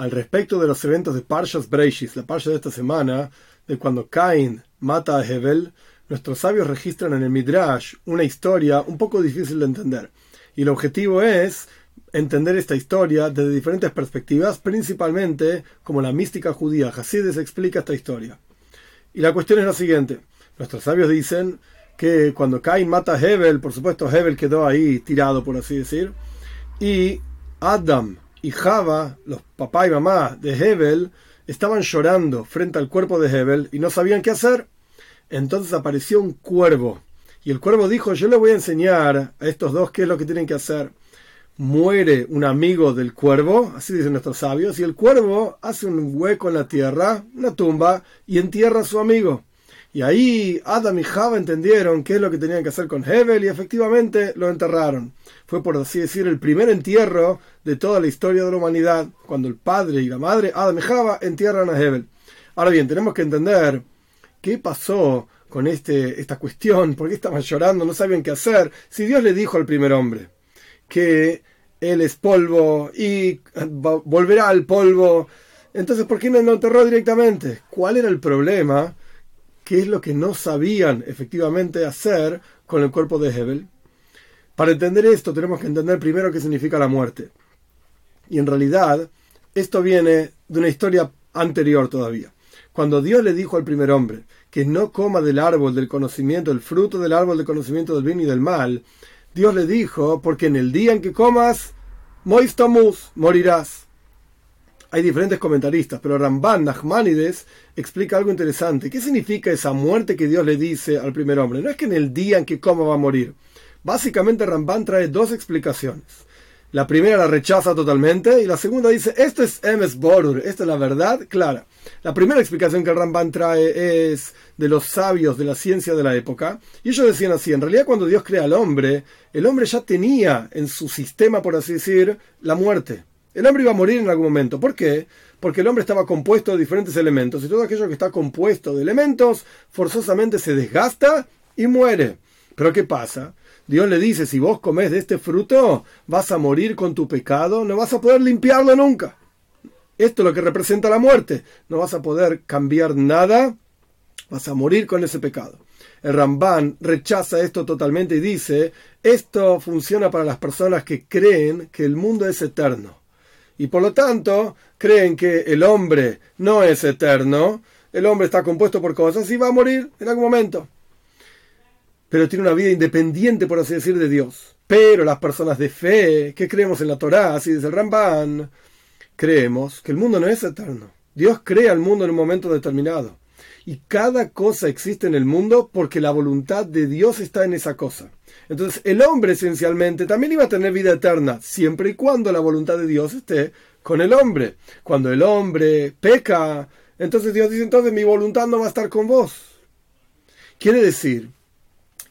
al respecto de los eventos de Parshas Breishis, la Parsha de esta semana, de cuando Cain mata a Hebel, nuestros sabios registran en el Midrash una historia un poco difícil de entender. Y el objetivo es entender esta historia desde diferentes perspectivas, principalmente como la mística judía Hasides explica esta historia. Y la cuestión es la siguiente. Nuestros sabios dicen que cuando Cain mata a Hebel, por supuesto Hebel quedó ahí tirado, por así decir, y Adam y Java, los papá y mamá de Hebel, estaban llorando frente al cuerpo de Hebel y no sabían qué hacer. Entonces apareció un cuervo. Y el cuervo dijo, yo le voy a enseñar a estos dos qué es lo que tienen que hacer. Muere un amigo del cuervo, así dicen nuestros sabios, y el cuervo hace un hueco en la tierra, una tumba, y entierra a su amigo. Y ahí Adam y Java entendieron qué es lo que tenían que hacer con Hebel y efectivamente lo enterraron. Fue por así decir el primer entierro de toda la historia de la humanidad, cuando el padre y la madre, Adam y Java, entierran a Hebel. Ahora bien, tenemos que entender qué pasó con este, esta cuestión, por qué estaban llorando, no sabían qué hacer, si Dios le dijo al primer hombre que él es polvo y volverá al polvo, entonces ¿por qué no lo enterró directamente? ¿Cuál era el problema? Qué es lo que no sabían efectivamente hacer con el cuerpo de Hebel. Para entender esto tenemos que entender primero qué significa la muerte. Y en realidad esto viene de una historia anterior todavía. Cuando Dios le dijo al primer hombre que no coma del árbol del conocimiento, el fruto del árbol del conocimiento del bien y del mal, Dios le dijo, porque en el día en que comas, moistamus, morirás. Hay diferentes comentaristas, pero Ramban Nachmanides explica algo interesante. ¿Qué significa esa muerte que Dios le dice al primer hombre? No es que en el día en que coma va a morir. Básicamente Ramban trae dos explicaciones. La primera la rechaza totalmente y la segunda dice, esto es Emes Borur, esto es la verdad clara. La primera explicación que Ramban trae es de los sabios de la ciencia de la época. Y ellos decían así, en realidad cuando Dios crea al hombre, el hombre ya tenía en su sistema, por así decir, la muerte. El hombre iba a morir en algún momento. ¿Por qué? Porque el hombre estaba compuesto de diferentes elementos y todo aquello que está compuesto de elementos forzosamente se desgasta y muere. Pero ¿qué pasa? Dios le dice, si vos comes de este fruto, vas a morir con tu pecado, no vas a poder limpiarlo nunca. Esto es lo que representa la muerte. No vas a poder cambiar nada, vas a morir con ese pecado. El Ramban rechaza esto totalmente y dice, esto funciona para las personas que creen que el mundo es eterno y por lo tanto creen que el hombre no es eterno, el hombre está compuesto por cosas y va a morir en algún momento. Pero tiene una vida independiente, por así decir, de Dios. Pero las personas de fe, que creemos en la Torá, así dice el Ramban, creemos que el mundo no es eterno. Dios crea el mundo en un momento determinado. Y cada cosa existe en el mundo porque la voluntad de Dios está en esa cosa. Entonces el hombre esencialmente también iba a tener vida eterna, siempre y cuando la voluntad de Dios esté con el hombre. Cuando el hombre peca, entonces Dios dice, entonces mi voluntad no va a estar con vos. Quiere decir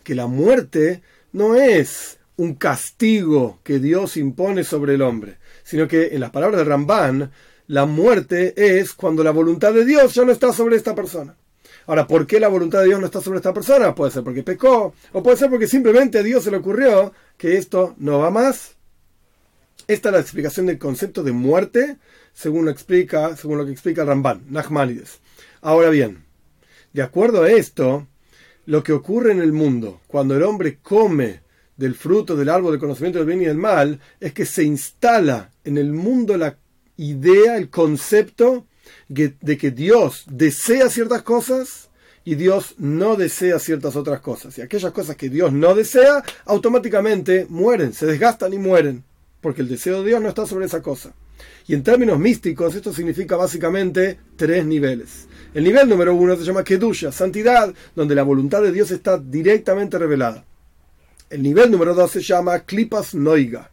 que la muerte no es un castigo que Dios impone sobre el hombre, sino que en las palabras de Ramban, la muerte es cuando la voluntad de Dios ya no está sobre esta persona. Ahora, ¿por qué la voluntad de Dios no está sobre esta persona? Puede ser porque pecó, o puede ser porque simplemente a Dios se le ocurrió que esto no va más. Esta es la explicación del concepto de muerte, según lo, explica, según lo que explica Ramban, Nachmanides. Ahora bien, de acuerdo a esto, lo que ocurre en el mundo cuando el hombre come del fruto del árbol del conocimiento del bien y del mal es que se instala en el mundo la idea, el concepto de que Dios desea ciertas cosas y Dios no desea ciertas otras cosas. Y aquellas cosas que Dios no desea, automáticamente mueren, se desgastan y mueren, porque el deseo de Dios no está sobre esa cosa. Y en términos místicos, esto significa básicamente tres niveles. El nivel número uno se llama Kedusha, santidad, donde la voluntad de Dios está directamente revelada. El nivel número dos se llama Klipas Noiga,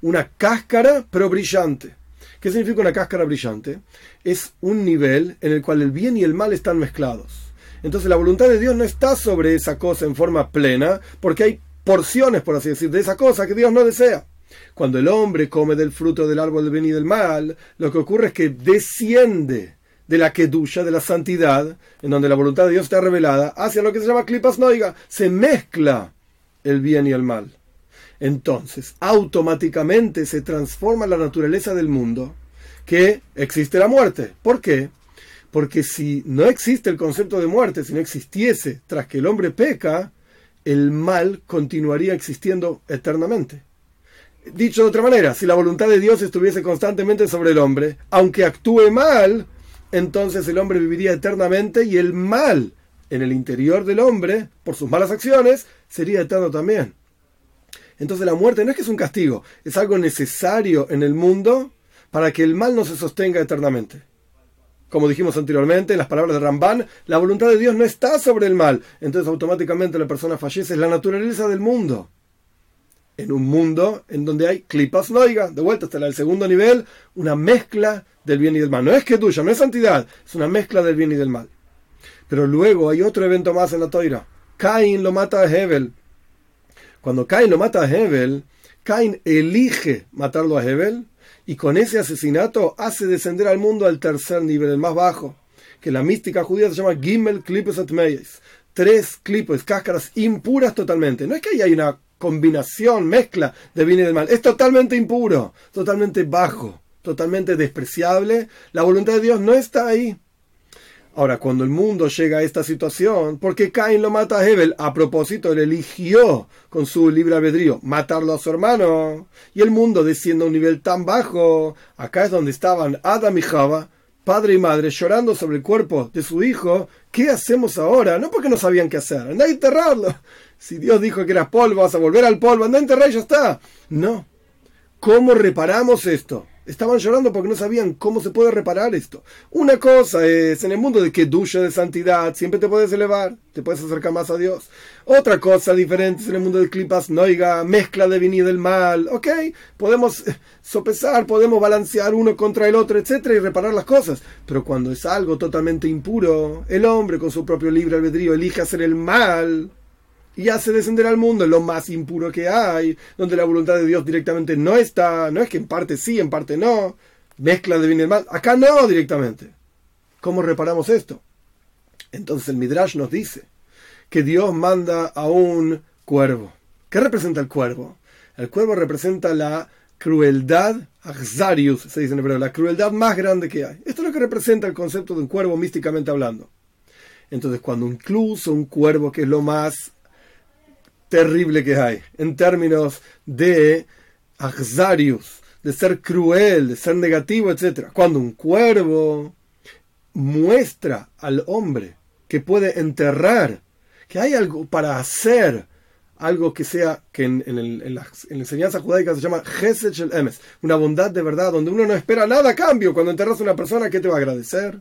una cáscara pero brillante. ¿Qué significa una cáscara brillante? Es un nivel en el cual el bien y el mal están mezclados. Entonces la voluntad de Dios no está sobre esa cosa en forma plena, porque hay porciones, por así decir, de esa cosa que Dios no desea. Cuando el hombre come del fruto del árbol del bien y del mal, lo que ocurre es que desciende de la kedusha, de la santidad, en donde la voluntad de Dios está revelada, hacia lo que se llama klipas noiga. Se mezcla el bien y el mal entonces automáticamente se transforma la naturaleza del mundo, que existe la muerte. ¿Por qué? Porque si no existe el concepto de muerte, si no existiese tras que el hombre peca, el mal continuaría existiendo eternamente. Dicho de otra manera, si la voluntad de Dios estuviese constantemente sobre el hombre, aunque actúe mal, entonces el hombre viviría eternamente y el mal en el interior del hombre, por sus malas acciones, sería eterno también. Entonces la muerte no es que es un castigo, es algo necesario en el mundo para que el mal no se sostenga eternamente. Como dijimos anteriormente, en las palabras de Ramban, la voluntad de Dios no está sobre el mal, entonces automáticamente la persona fallece, es la naturaleza del mundo. En un mundo en donde hay clipas noiga, de vuelta hasta el segundo nivel, una mezcla del bien y del mal. No es que tuya, no es santidad, es una mezcla del bien y del mal. Pero luego hay otro evento más en la toira. Cain lo mata a Hebel. Cuando Cain lo mata a Hebel, Cain elige matarlo a Hebel y con ese asesinato hace descender al mundo al tercer nivel, el más bajo, que la mística judía se llama Gimel Clipes Atmeyes. Tres clipes, cáscaras impuras totalmente. No es que ahí hay una combinación, mezcla de bien y del mal. Es totalmente impuro, totalmente bajo, totalmente despreciable. La voluntad de Dios no está ahí. Ahora, cuando el mundo llega a esta situación, porque Cain lo mata a Hebel, a propósito, él eligió con su libre albedrío matarlo a su hermano, y el mundo desciende a un nivel tan bajo, acá es donde estaban Adam y Java, padre y madre, llorando sobre el cuerpo de su hijo, ¿qué hacemos ahora? No porque no sabían qué hacer, anda a enterrarlo. Si Dios dijo que era polvo, vas a volver al polvo, anda a enterrar y ya está. No. ¿Cómo reparamos esto? Estaban llorando porque no sabían cómo se puede reparar esto. Una cosa es en el mundo de que ducha de santidad, siempre te puedes elevar, te puedes acercar más a Dios. Otra cosa diferente es en el mundo de clipas noiga, mezcla de bien y del mal. Ok, podemos sopesar, podemos balancear uno contra el otro, etcétera, y reparar las cosas. Pero cuando es algo totalmente impuro, el hombre con su propio libre albedrío elige hacer el mal y hace descender al mundo lo más impuro que hay, donde la voluntad de Dios directamente no está, no es que en parte sí, en parte no, mezcla de bien y mal, acá no directamente. ¿Cómo reparamos esto? Entonces el Midrash nos dice que Dios manda a un cuervo. ¿Qué representa el cuervo? El cuervo representa la crueldad, Axarius se dice en hebreo, la crueldad más grande que hay. Esto es lo que representa el concepto de un cuervo místicamente hablando. Entonces, cuando incluso un cuervo, que es lo más terrible que hay en términos de axarius, de ser cruel, de ser negativo, etc. Cuando un cuervo muestra al hombre que puede enterrar, que hay algo para hacer, algo que sea, que en, la, enseñanza judaica se llama Gesed el una bondad de verdad, donde uno no espera nada a cambio. Cuando enterras a una persona, ¿qué te va a agradecer?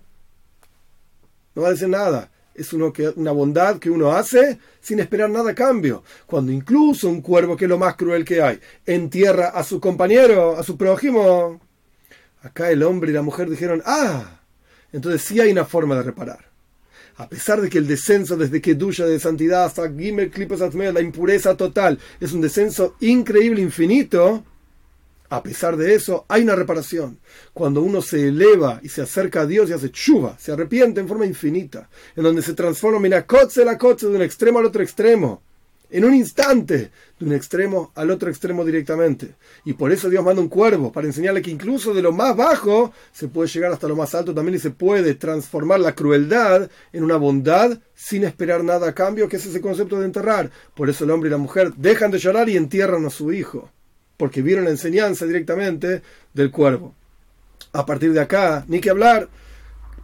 No va a decir nada es uno que, una bondad que uno hace sin esperar nada a cambio. Cuando incluso un cuervo, que es lo más cruel que hay, entierra a su compañero, a su prójimo, acá el hombre y la mujer dijeron, ah, entonces sí hay una forma de reparar. A pesar de que el descenso desde que duya de santidad hasta Gimel la impureza total, es un descenso increíble, infinito, a pesar de eso, hay una reparación. Cuando uno se eleva y se acerca a Dios y hace chuva, se arrepiente en forma infinita, en donde se transforma, mira, coche la coche de un extremo al otro extremo, en un instante, de un extremo al otro extremo directamente. Y por eso Dios manda un cuervo, para enseñarle que incluso de lo más bajo se puede llegar hasta lo más alto también y se puede transformar la crueldad en una bondad sin esperar nada a cambio, que es ese concepto de enterrar. Por eso el hombre y la mujer dejan de llorar y entierran a su hijo porque vieron la enseñanza directamente del cuervo. A partir de acá, ni que hablar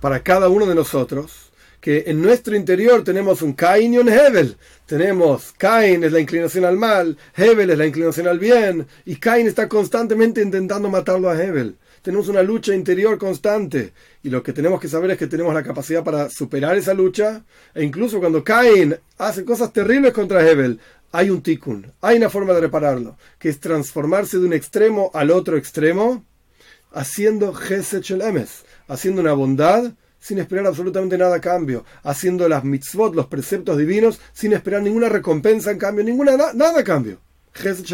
para cada uno de nosotros, que en nuestro interior tenemos un Cain y un Hebel. Tenemos Cain es la inclinación al mal, Hebel es la inclinación al bien, y Cain está constantemente intentando matarlo a Hebel. Tenemos una lucha interior constante, y lo que tenemos que saber es que tenemos la capacidad para superar esa lucha, e incluso cuando Cain hace cosas terribles contra Hebel, hay un tikkun, hay una forma de repararlo, que es transformarse de un extremo al otro extremo, haciendo Gesed haciendo una bondad sin esperar absolutamente nada a cambio, haciendo las mitzvot, los preceptos divinos, sin esperar ninguna recompensa en cambio, ninguna nada a cambio. Gesed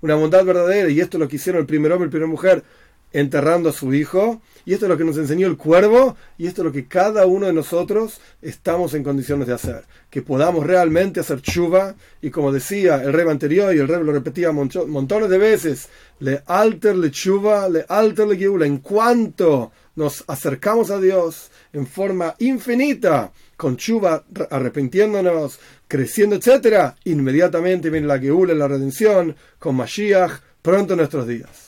una bondad verdadera, y esto lo que hicieron el primer hombre y la primera mujer enterrando a su hijo, y esto es lo que nos enseñó el cuervo, y esto es lo que cada uno de nosotros estamos en condiciones de hacer. Que podamos realmente hacer chuva, y como decía el rey anterior, y el rey lo repetía montones de veces, le alter le chuva, le alter le geula, en cuanto nos acercamos a Dios en forma infinita, con chuva, arrepintiéndonos, creciendo, etcétera, inmediatamente viene la geula, la redención, con Mashiach, pronto en nuestros días.